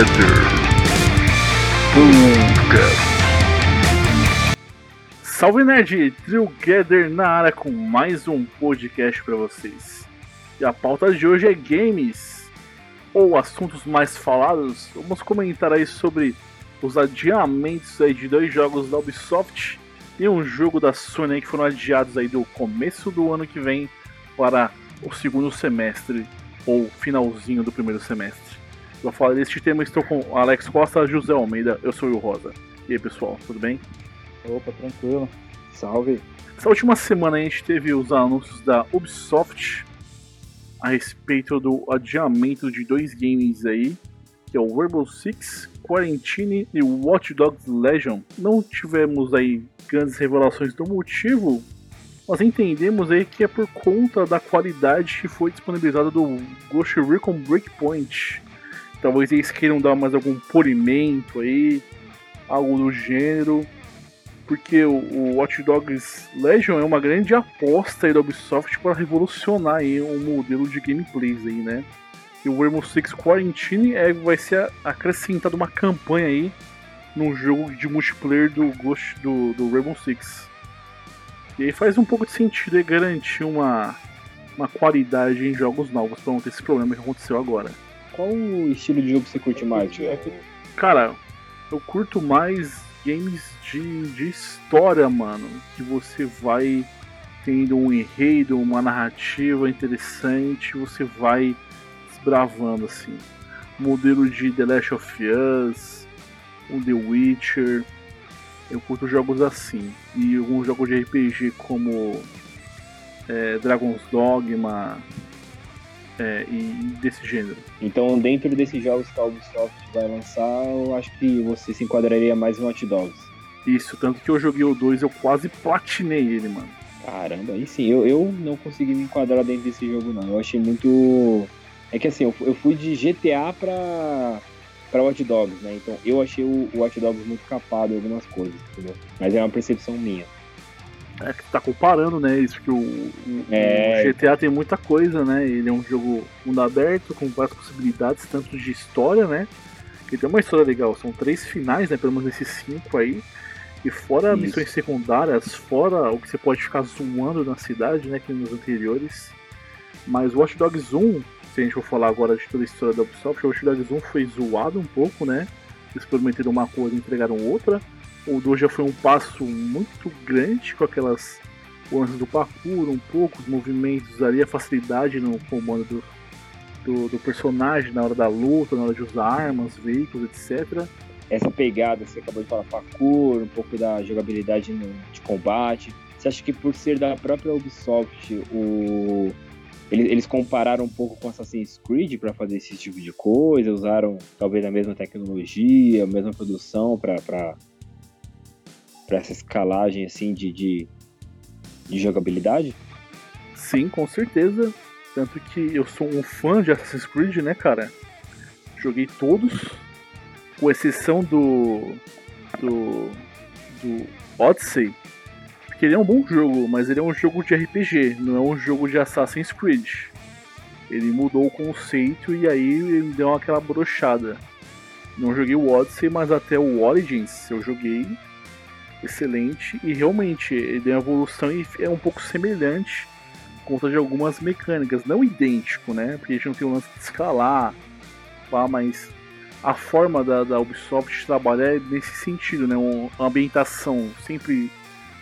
Together Podcast. Salve Nerd! Together na área com mais um podcast para vocês. E a pauta de hoje é games, ou assuntos mais falados. Vamos comentar aí sobre os adiamentos aí de dois jogos da Ubisoft e um jogo da Sony que foram adiados aí do começo do ano que vem para o segundo semestre ou finalzinho do primeiro semestre. Para falar deste tema, estou com Alex Costa, José Almeida, eu sou o Rosa. E aí, pessoal, tudo bem? Opa, tranquilo. Salve. Essa última semana a gente teve os anúncios da Ubisoft a respeito do adiamento de dois games aí, que é o Rainbow Six Quarantine e Watch Dogs Legion. Não tivemos aí grandes revelações do motivo, nós entendemos aí que é por conta da qualidade que foi disponibilizada do Ghost Recon Breakpoint. Talvez eles queiram dar mais algum polimento aí, algo do gênero. Porque o, Watch Dogs Legion é uma grande aposta aí da Ubisoft para revolucionar aí modelo de gameplays aí, né? E o Rainbow Six Quarantine é, vai ser acrescentado uma campanha aí num jogo de multiplayer do Ghost do, do Rainbow Six. E aí faz um pouco de sentido garantir uma, uma qualidade em jogos novos para não ter esse problema que aconteceu agora. Qual o estilo de jogo que você curte mais, Tio? Cara, eu curto mais games de, de história, mano. Que você vai tendo um enredo, uma narrativa interessante, você vai desbravando assim. Modelo de The Last of Us, o The Witcher, eu curto jogos assim. E alguns jogos de RPG como é, Dragon's Dogma é, e desse gênero. Então, dentro desses jogos que a Ubisoft vai lançar, eu acho que você se enquadraria mais em Hot Dogs. Isso, tanto que eu joguei o 2 eu quase platinei ele, mano. Caramba, aí sim, eu, eu não consegui me enquadrar dentro desse jogo, não. Eu achei muito. É que assim, eu, eu fui de GTA pra, para Watch Dogs, né? Então eu achei o, o Watch Dogs muito capado em algumas coisas, entendeu? Mas é uma percepção minha. É que tá comparando, né? Isso que o, o, É. o GTA tem muita coisa, né? Ele é um jogo mundo aberto, com várias possibilidades, tanto de história, né? Que tem uma história legal, são três finais, né? Pelo menos esses cinco aí. E fora Isso. missões secundárias, fora o que você pode ficar zoando na cidade, né? Que nos anteriores. Mas Watch Dogs 1, se a gente for falar agora de toda a história da Ubisoft, o Watch Dogs 1 foi zoado um pouco, né? Eles prometeram uma coisa e entregaram outra. O 2 já foi um passo muito grande com aquelas lances do parkour, um pouco, os movimentos ali, a facilidade no comando do, do, do personagem na hora da luta, na hora de usar armas, veículos, etc. Essa pegada, você acabou de falar, parkour, um pouco da jogabilidade no- de combate. Você acha que por ser da própria Ubisoft, o... eles, eles compararam um pouco com Assassin's Creed para fazer esse tipo de coisa? Usaram talvez a mesma tecnologia, a mesma produção para para essa escalagem assim de, de, de jogabilidade? Sim, com certeza. Tanto que eu sou um fã de Assassin's Creed, né, cara? Joguei todos, com exceção do. do. do Odyssey. Porque ele é um bom jogo, mas ele é um jogo de RPG, não é um jogo de Assassin's Creed. Ele mudou o conceito e aí ele deu aquela brochada. Não joguei o Odyssey, mas até o Origins eu joguei. Excelente. E realmente ele deu uma evolução e é um pouco semelhante conta de algumas mecânicas, não idêntico, né? Porque a gente não tem o lance de escalar, pá, mas a forma da, da Ubisoft trabalhar é nesse sentido, né? Um- Uma ambientação sempre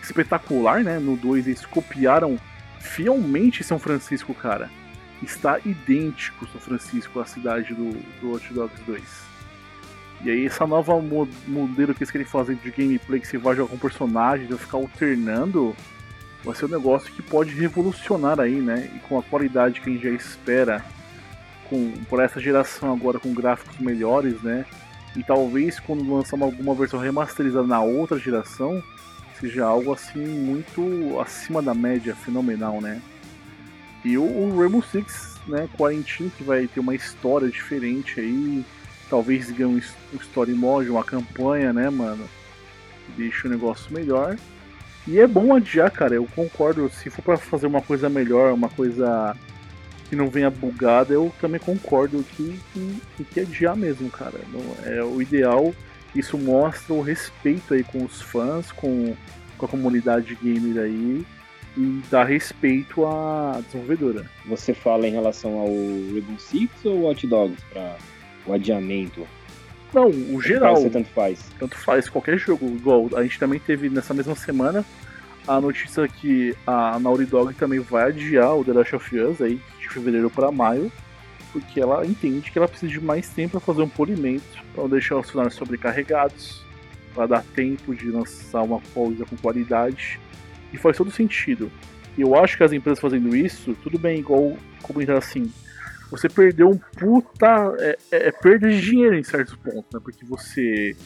espetacular, né? No 2 eles copiaram fielmente São Francisco, cara. Está idêntico São Francisco, a cidade do, do Watch Dogs 2. E aí essa nova mo- modelo que eles querem fazer de gameplay que você vai jogar com personagens, vai ficar alternando, vai ser um negócio que pode revolucionar aí, né? E com a qualidade que a gente já espera com, por essa geração agora com gráficos melhores, né? E talvez quando lançar uma- alguma versão remasterizada na outra geração, seja algo assim muito acima da média, fenomenal, né? E o, o Rainbow Six, né, Quarantine, que vai ter uma história diferente aí, talvez ganhe um, story mode, uma campanha, né, mano? Deixa o negócio melhor. E é bom adiar, cara, eu concordo, se for pra fazer uma coisa melhor, uma coisa que não venha bugada, eu também concordo que tem que adiar mesmo, cara. É o ideal. Isso mostra o respeito aí com os fãs, com, com a comunidade gamer aí e dá respeito à desenvolvedora. Você fala em relação ao Rainbow Six ou Watch Dogs para o adiamento? Não, o geral. Você tanto faz. Tanto faz, qualquer jogo. Igual, a gente também teve nessa mesma semana a notícia que a Naughty Dog também vai adiar o The Last of Us aí, de fevereiro para maio, porque ela entende que ela precisa de mais tempo para fazer um polimento, para não deixar os funcionários sobrecarregados, para dar tempo de lançar uma coisa com qualidade. E faz todo sentido. E eu acho que as empresas fazendo isso, tudo bem, igual comentar assim, você perdeu um puta. É, é, é perda de dinheiro em certos pontos, né? Porque você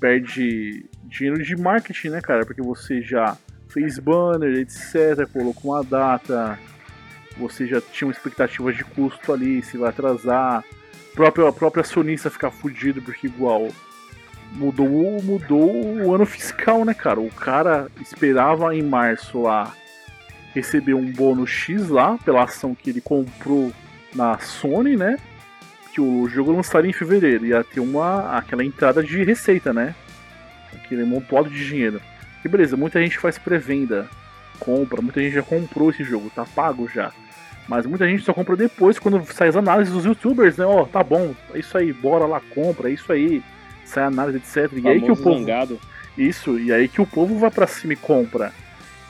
perde dinheiro de marketing, né, cara? Porque você já fez banner, etc., colocou uma data, você já tinha uma expectativa de custo ali, se vai atrasar. A própria, a própria acionista ficar fudido, porque igual mudou, mudou o ano fiscal, né, cara? O cara esperava em março lá receber um bônus X lá pela ação que ele comprou na Sony, né? Que o jogo lançaria em fevereiro. Ia ter uma, aquela entrada de receita, né? Aquele montado de dinheiro. E beleza, muita gente faz pré-venda, compra, muita gente já comprou esse jogo, tá pago já. Mas muita gente só compra depois, quando sai as análises dos youtubers, né? Ó, oh, tá bom, é isso aí, bora lá, compra, é isso aí, sai análise, etc. E aí que o povo. Zangado. Isso, e aí que o povo vai para cima e compra.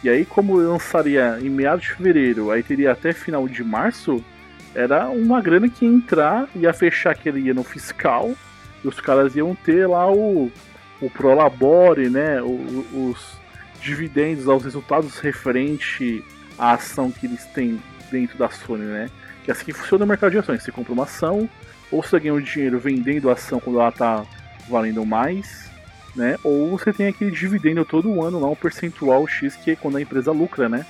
E aí, como lançaria em meados de fevereiro, aí teria até final de março, era uma grana que ia entrar, ia fechar aquele ano fiscal, e os caras iam ter lá o, o Prolabore, né? O, os dividendos aos resultados referente à ação que eles têm dentro da Sony, né? Que é assim que funciona o mercado de ações. Você compra uma ação, ou você ganha o dinheiro vendendo a ação quando ela está valendo mais, né? Ou você tem aquele dividendo todo ano lá, um percentual X que é quando a empresa lucra, né?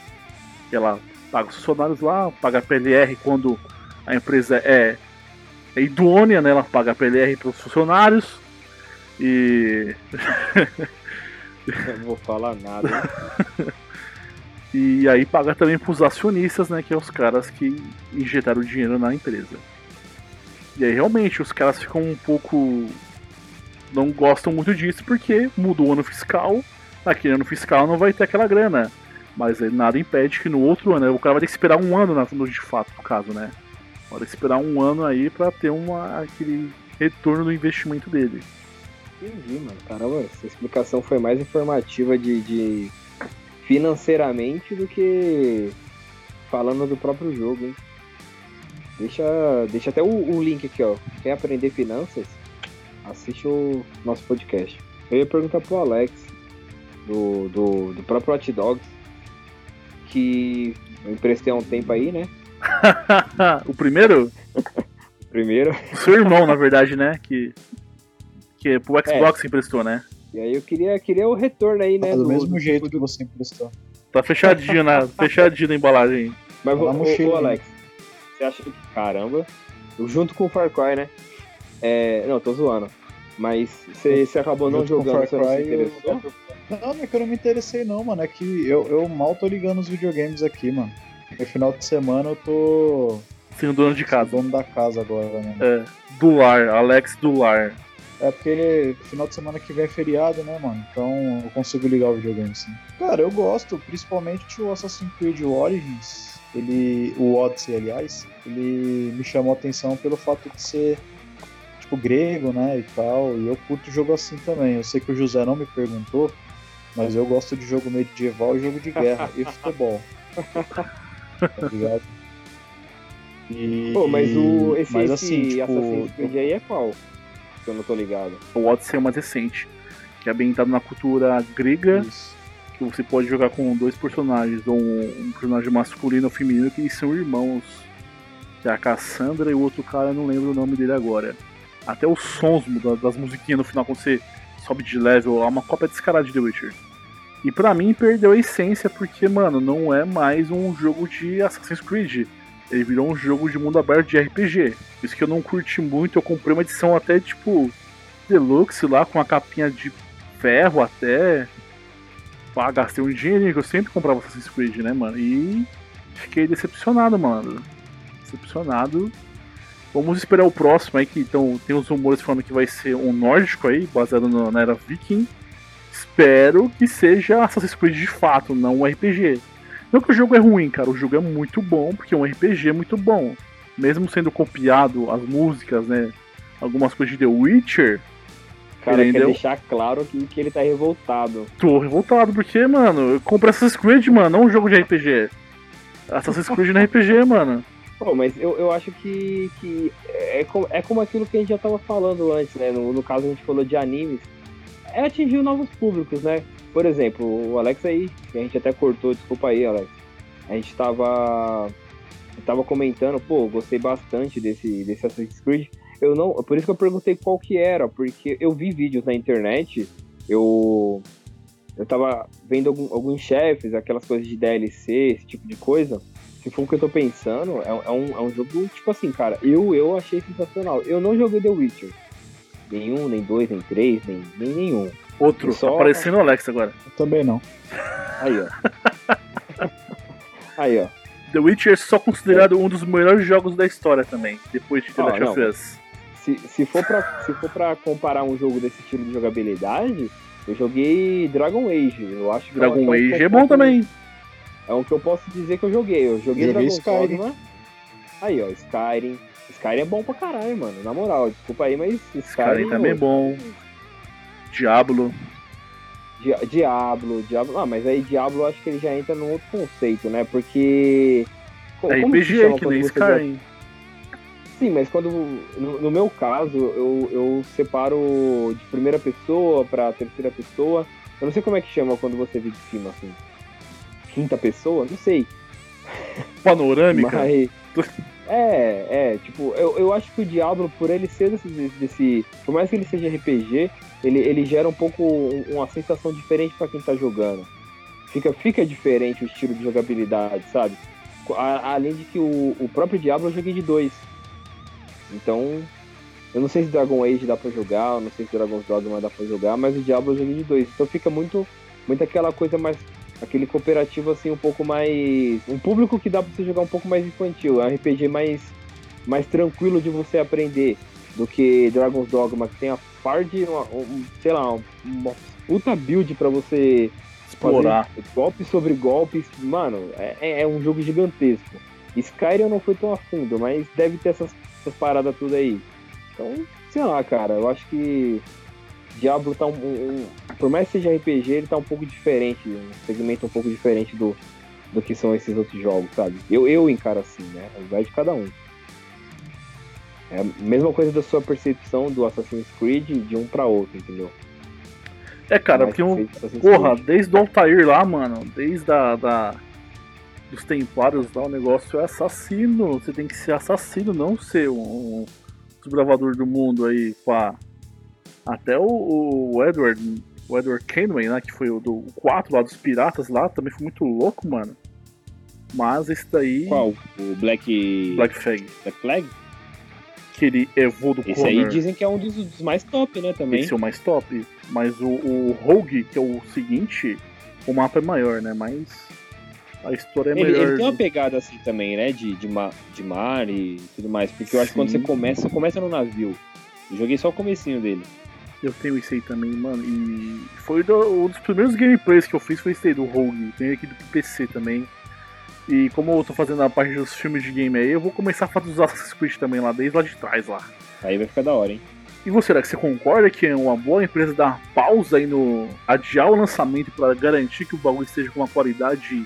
Ela paga os funcionários lá, paga a PLR quando a empresa é, é idônea, né? Ela paga a PLR para os funcionários. E. Não vou falar nada. e aí paga também para os acionistas, né? Que é os caras que injetaram dinheiro na empresa. E aí realmente os caras ficam um pouco. Não gostam muito disso porque mudou o ano fiscal. Naquele ano fiscal não vai ter aquela grana. Mas nada impede que no outro ano, o cara vai ter que esperar um ano no, de fato, no caso, né? Vai esperar um ano aí para ter uma, aquele retorno do investimento dele. Entendi, mano. Caramba, essa explicação foi mais informativa de, de financeiramente do que falando do próprio jogo, hein? Deixa, deixa até o, o, link aqui, ó. Quer aprender finanças? Assiste o nosso podcast. Eu ia perguntar pro Alex, do, do, do próprio Hot Dogs, que eu emprestei há um tempo aí, né? o primeiro? o primeiro. Seu irmão, na verdade, né? Que, que é pro Xbox é. emprestou, né? E aí eu queria, queria o retorno aí, né? Tá do, do mesmo do, jeito do... que você emprestou. Tá fechadinho na, fechadinho na embalagem. Mas vou, ô, Alex, você acha que, caramba, junto com o Far Cry, né? É, não, tô zoando. Mas você, acabou não jogando, Far Cry, você não se interessou? Eu... Não, não é que eu não me interessei não, mano. É que eu, eu mal tô ligando os videogames aqui, mano. No final de semana eu tô. Sendo dono de casa. Dono da casa agora, né? É. Do lar, Alex do lar. É porque final de semana que vem é feriado, né, mano? Então eu consigo ligar o videogame, sim. Cara, eu gosto, principalmente o Assassin's Creed Origins. Ele. O Odyssey, aliás, ele me chamou a atenção pelo fato de ser tipo grego, né? E tal. E eu curto jogo assim também. Eu sei que o José não me perguntou, mas eu gosto de jogo medieval e jogo de guerra e futebol. tá ligado? E... Pô, mas o, esse, mas, assim, esse tipo, Assassin's Creed aí é qual? Que eu não tô ligado. O Odyssey é mais recente, que é ambientado na cultura grega, Isso. que você pode jogar com dois personagens, ou um, um personagem masculino ou feminino, que são irmãos. Que é a Cassandra e o outro cara, não lembro o nome dele agora. Até os sons das musiquinhas no final, quando você sobe de level, é uma cópia descarada de The Witcher. E para mim perdeu a essência porque, mano, não é mais um jogo de Assassin's Creed. Ele virou um jogo de mundo aberto de RPG. Isso que eu não curti muito, eu comprei uma edição até tipo deluxe lá, com a capinha de ferro até. Pá, gastei um dinheirinho que eu sempre comprava Assassin's Creed, né, mano? E fiquei decepcionado, mano. decepcionado. Vamos esperar o próximo aí, que então tem os rumores falando que vai ser um nórdico aí, baseado na era viking. Espero que seja Assassin's Creed de fato, não um RPG. Não que o jogo é ruim, cara, o jogo é muito bom, porque é um RPG muito bom. Mesmo sendo copiado as músicas, né? Algumas coisas de The Witcher. Cara, quer deixar claro que, que ele tá revoltado. Tô revoltado, porque, mano, eu comprei Assassin's Creed, mano, não um jogo de RPG. Assassin's Creed não é RPG, mano. Pô, mas eu, eu acho que, que é, como, é como aquilo que a gente já tava falando antes, né? No, no caso, a gente falou de animes. É atingir novos públicos, né? Por exemplo, o Alex aí, que a gente até cortou, desculpa aí, Alex. A gente tava. tava comentando, pô, gostei bastante desse, desse Assassin's Creed. Eu não. Por isso que eu perguntei qual que era, porque eu vi vídeos na internet, eu. Eu tava vendo algum- alguns chefes, aquelas coisas de DLC, esse tipo de coisa. Se for o que eu tô pensando, é, é um, é um jogo, tipo assim, cara, eu, eu achei sensacional. Eu não joguei The Witcher. Nenhum, nem dois, nem três, nem, nem nenhum. Outro, Só- aparecendo o Alex agora. Eu também não. Aí, ó. Aí, ó. The Witcher é só considerado um dos melhores jogos da história também, depois de The Last of. Us. Se, se, for pra, se for pra comparar um jogo desse estilo de jogabilidade, eu joguei Dragon Age. Eu acho que Dragon é que Age é bom também. É um que eu posso dizer que eu joguei. Eu joguei, Joguei Dragon Skyrim. Dogma. Aí, ó, Skyrim. Skyrim é bom pra caralho, mano. Na moral, desculpa aí, mas Skyrim, Skyrim também é bom. Diablo. Di- Diablo, Diablo. Ah, mas aí Diablo eu acho que ele já entra num outro conceito, né? Porque. É RPG, chama que quando nem Skyrim. Sim, mas quando. No, no meu caso, eu, eu separo de primeira pessoa pra terceira pessoa. Eu não sei como é que chama quando você vê de cima, assim. Quinta pessoa? Não sei. Panorâmica. Mas. É, é, tipo, eu, eu acho que o Diablo, por ele ser desse, desse. Por mais que ele seja RPG, ele, ele gera um pouco um- uma sensação diferente pra quem tá jogando. Fica, fica diferente o estilo de jogabilidade, sabe? A- além de que o, o próprio Diablo eu joguei de dois. Então, eu não sei se Dragon Age dá pra jogar, eu não sei se Dragon's Dogma dá pra jogar, mas o Diablo eu joguei de dois. Então fica muito, muito aquela coisa mais. Aquele cooperativo assim, um pouco mais. Um público que dá pra você jogar um pouco mais infantil. É um RPG mais, mais tranquilo de você aprender do que Dragon's Dogma, que tem a par de. Uma, um, sei lá, uma puta build pra você Explorar. golpe sobre golpes. Mano, é, é- é um jogo gigantesco. Skyrim eu não fui tão a fundo, mas deve ter essas, essas paradas tudo aí. Então, sei lá, cara, eu acho que Diablo tá um, um- Por mais que seja RPG, ele tá um pouco diferente, um segmento um pouco diferente do, do que são esses outros jogos, sabe? Eu, eu encaro assim, né? Vai de cada um. É a mesma coisa da sua percepção do Assassin's Creed de um pra outro, entendeu? É, cara, porque um. Porra, Creed. desde o Altair lá, mano, desde a, da, dos Templários lá, o negócio é assassino. Você tem que ser assassino, não ser um, um desbravador do mundo aí, pá. Até o, o Edward, o Edward Kenway, né, que foi o do 4 lá dos piratas lá, também foi muito louco, mano. Mas esse daí, Qual? O Black. Black Flag, Black Flag? aquele Evo do Esse aí Connor, dizem que é um dos, dos mais top, né, também. esse é o mais top. Mas o, o Rogue, que é o seguinte, o mapa é maior, né, mas a história é Ele, melhor. ele tem uma pegada assim também, né? De, de, ma- de mar e tudo mais. Porque eu acho que quando Sim. você começa, você começa no navio. Eu joguei só o comecinho dele. Eu tenho esse aí também, mano. E foi do- um dos primeiros gameplays que eu fiz foi esse aí do Rogue. Tem aqui do PC também. E como eu tô fazendo a parte dos filmes de game aí, eu vou começar a fazer os Assassin's Creed também lá, desde lá de trás lá. Aí vai ficar da hora, hein? E você, será que você concorda que é uma boa empresa dar pausa aí no. adiar o lançamento para garantir que o bagulho esteja com uma qualidade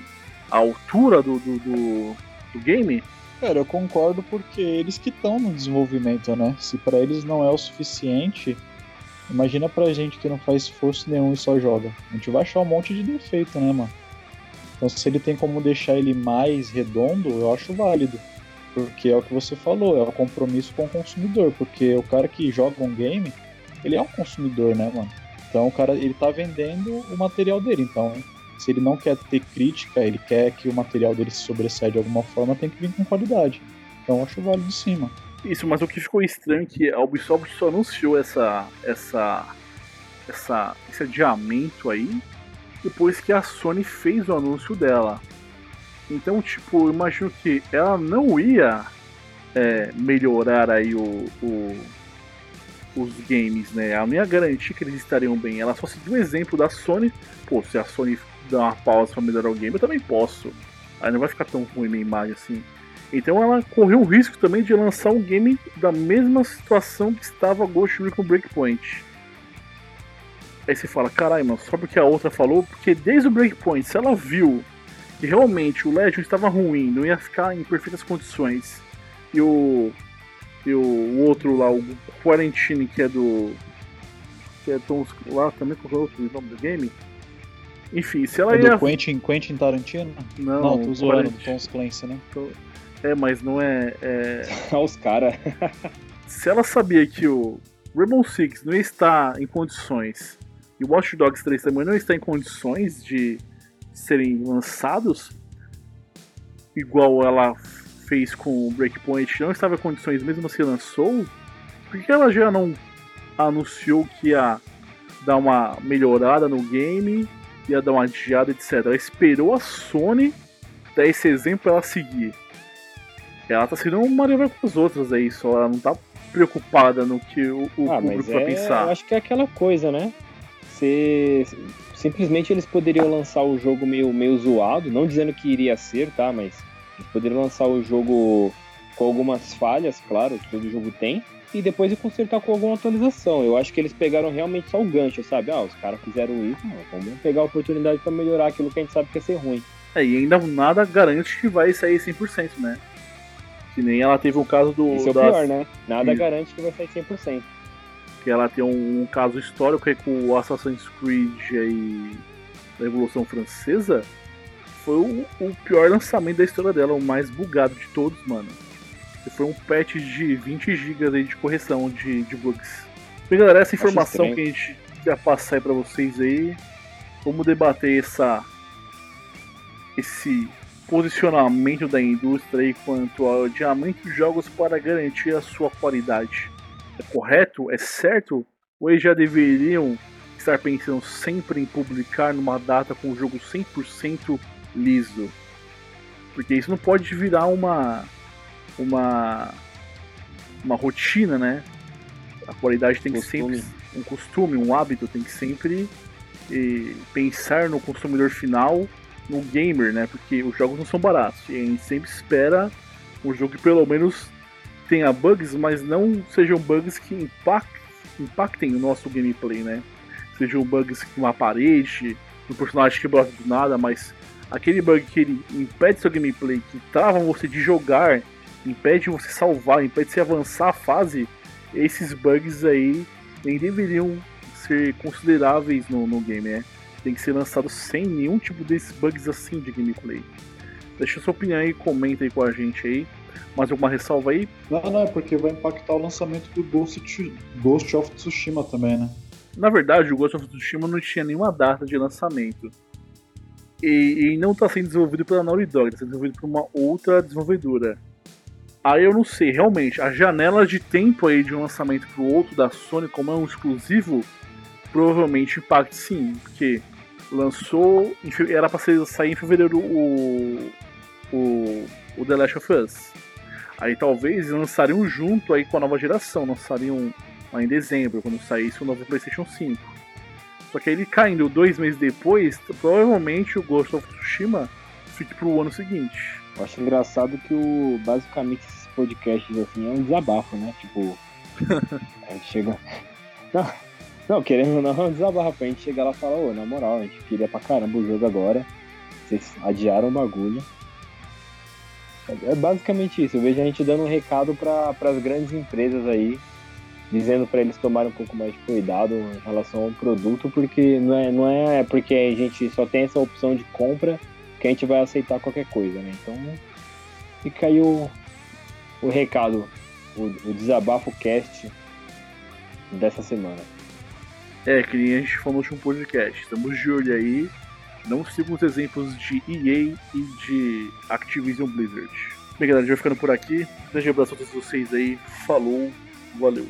à altura do, do, do, do game? Cara, eu concordo porque eles que estão no desenvolvimento, né? Se pra eles não é o suficiente, imagina pra gente que não faz esforço nenhum e só joga. A gente vai achar um monte de defeito, né, mano? Então se ele tem como deixar ele mais redondo, eu acho válido. Porque é o que você falou, é o compromisso com o consumidor. Porque o cara que joga um game, ele é um consumidor, né, mano? Então o cara, ele tá vendendo o material dele. Então, se ele não quer ter crítica, ele quer que o material dele se sobressaia de alguma forma, tem que vir com qualidade. Então eu acho válido sim, mano. Isso, mas o que ficou estranho é que a Ubisoft só anunciou essa, essa, essa, esse adiamento aí depois que a Sony fez o anúncio dela. Então, tipo, eu imagino que ela não ia é, melhorar aí o, o, os games, né? Ela não ia garantir que eles estariam bem. Ela só seguiu um exemplo da Sony. Pô, se a Sony dá uma pausa para melhorar o game, eu também posso. Aí não vai ficar tão ruim minha imagem assim. Então ela correu o risco também de lançar um game da mesma situação que estava Ghost Recon Breakpoint. Aí você fala, caralho, mano, só porque a outra falou, porque desde o Breakpoint, se ela viu que realmente o Legend estava ruim, não ia ficar em perfeitas condições, e o. E o, outro lá, o Quarantine, que é do. Que é Tom lá também, qual é o outro nome do game? Enfim, se ela É ia. do Quentin, Quentin Tarantino? Não, Não, tô zoando. Tom Clancy, né? É, mas não é. é... Os caras. Se ela sabia que o Rainbow Six não estar em condições e o Watch Dogs 3 também não está em condições de serem lançados, igual ela fez com o Breakpoint, não estava em condições mesmo assim lançou, por que ela já não anunciou que ia dar uma melhorada no game, ia dar uma adiada, etc. Ela esperou a Sony dar esse exemplo pra ela seguir. Ela tá sendo uma Marvel com as outras aí, só ela não tá preocupada no que o, o ah, público vai é, pensar. eu acho que é aquela coisa, né? Você simplesmente eles poderiam lançar o jogo meio, meio zoado, não dizendo que iria ser, tá? Mas eles poderiam lançar o jogo com algumas falhas, claro, que todo jogo tem, e depois consertar com alguma atualização. Eu acho que eles pegaram realmente só o gancho, sabe? Ah, os caras fizeram isso, vamos pegar a oportunidade pra melhorar aquilo que a gente sabe que ia ser ruim. É, e ainda nada garante que vai sair 100%, né? Que nem ela teve um caso do. Isso é o pior, né? Nada Isso. garante que vai sair 100%. Que ela tem um, um caso histórico aí com o Assassin's Creed aí da Revolução Francesa. Foi o, o pior lançamento da história dela, o mais bugado de todos, mano. Que foi um patch de 20 GB aí de correção de, de bugs. Bem, galera, essa informação que a gente ia passar aí pra vocês aí. Vamos debater essa esse posicionamento da indústria aí quanto ao adiamento de jogos para garantir a sua qualidade. É correto? É certo? Ou eles já deveriam estar pensando sempre em publicar numa data com o jogo 100% liso? Porque isso não pode virar uma uma uma rotina, né? A qualidade tem que Costume. sempre um costume, um hábito, tem que sempre eh, pensar no consumidor final, no gamer, né? Porque os jogos não são baratos e a gente sempre espera um jogo que pelo menos tenha bugs, mas não sejam bugs que impact, impactem o nosso gameplay, né? Sejam bugs com uma parede, um personagem que brota do nada, mas aquele bug que ele impede seu gameplay, que trava você de jogar, impede você salvar, impede você avançar a fase, esses bugs aí nem deveriam ser consideráveis no, no game, né? Tem que ser lançado sem nenhum tipo desses bugs assim de gameplay. Deixa sua opinião aí, comenta aí com a gente aí. Mais alguma ressalva aí? Não, não, é porque vai impactar o lançamento do Ghost, Ghost of Tsushima também, né? Na verdade, o Ghost of Tsushima não tinha nenhuma data de lançamento. E, e não está sendo desenvolvido pela Naughty Dog, está sendo desenvolvido por uma outra desenvolvedora. Aí eu não sei, realmente, a janela de tempo aí de um lançamento para o outro da Sony, como é um exclusivo, provavelmente impacta sim, porque lançou, era para sair em fevereiro o, o, o The Last of Us. Aí talvez lançariam junto aí com a nova geração, lançariam lá em dezembro, quando saísse o novo PlayStation 5. Só que aí ele caindo dois meses depois, provavelmente o Ghost of Tsushima fique pro ano seguinte. Eu acho engraçado que o basicamente esses podcasts assim é um desabafo, né? Tipo, a gente chega. Não, não, querendo ou não, é um desabafo. A gente chega lá e fala, ô, na moral, a gente queria pra caramba o jogo agora. Vocês adiaram o bagulho. É basicamente isso. Eu vejo a gente dando um recado para as grandes empresas aí, dizendo para eles tomarem um pouco mais de cuidado em relação ao produto, porque não é, não é porque a gente só tem essa opção de compra que a gente vai aceitar qualquer coisa, né? Então fica aí o, o recado, o, o desabafo cast dessa semana. É, que nem a gente falou no último podcast. Estamos de olho aí. Não sigam os exemplos de EA e de Activision Blizzard. Bem, galera, a gente vai ficando por aqui. Grande abraço a todos vocês aí. Falou, valeu.